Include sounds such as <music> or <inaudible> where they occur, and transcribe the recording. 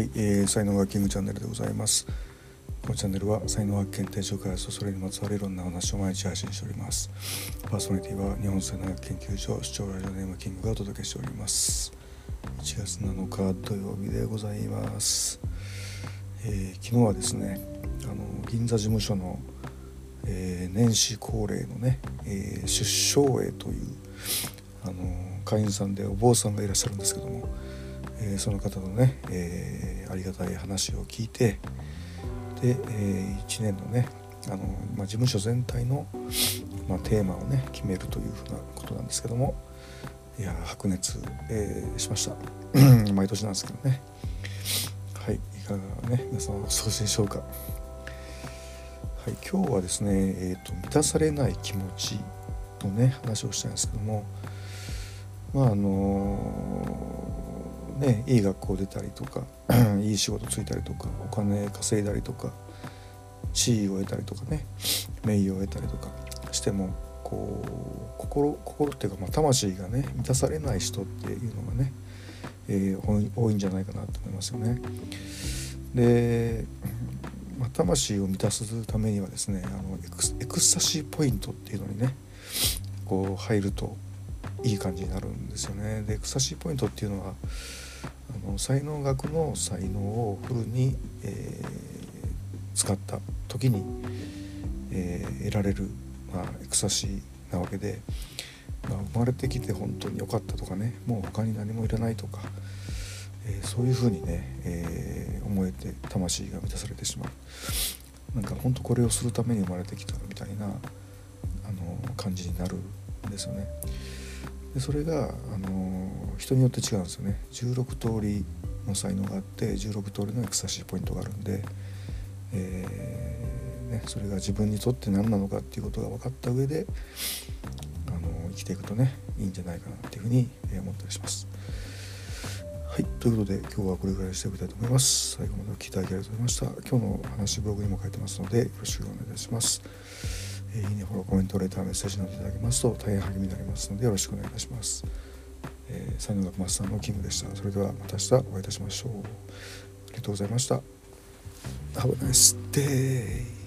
はいえー、才能がキングチャンネルでございます。このチャンネルは才能発見提唱開発とそれにまつわるいろんな話を毎日配信しております。パーソナリティは日本才能学研究所視聴ラジオネームキングがお届けしております。1月7日土曜日でございます、えー、昨日はですねあの銀座事務所の、えー、年始恒例のね、えー、出生会というあの会員さんでお坊さんがいらっしゃるんですけども、えー、その方のね、えー、ありがたい話を聞いてで、えー、1年のねあの、まあ、事務所全体の、まあ、テーマをね決めるというふうなことなんですけどもいや白熱、えー、しました。<clears throat> 毎年なんですけどね。はいいかがね皆さんお過ごしでしょうか。はい今日はですね、えーと、満たされない気持ちのね話をしたいんですけどもまああのねいい学校出たりとか <clears throat> いい仕事ついたりとかお金稼いだりとか地位を得たりとかね名誉を得たりとかしてもこう心心っていうか、まあ、魂がね満たされない人っていうのがね、えー、多いんじゃないかなと思いますよね。で、まあ、魂を満たすためにはですねあのエクスタシーポイントっていうのにねこう入るといい感じになるんですよね。でエクスタシーポイントっていうのはあの才能学の才能をフルに、えー、使った時に、えー、得られる、まあ、エクスタシーなわけで、まあ、生まれてきて本当に良かったとかねもう他に何もいらないとか、えー、そういうふうにね、え思えて魂が満たされてしまうなんか本当これをするために生まれてきたみたいなあの感じになるんですよね。でそれが、あの人によって違うんですよね16通りの才能があって16通りのエクサシーポイントがあるんで、えー、ね、それが自分にとって何なのかっていうことが分かった上で、あの生きていくとねいいんじゃないかなっていうふうに思ったりします。はいということで今日はこれぐらいにしておきたいと思います。最後までお聴きいただきありがとうございました。今日の話ブログにも書いてますのでよろしくお願いいたします。え、いいね、フォロー、コメント、レター、メッセージなどいただけますと大変励みになりますのでよろしくお願いいたします。えー、才能学マスターのキングでした。それではまた明日お会いいたしましょう。ありがとうございました。Have a nice day.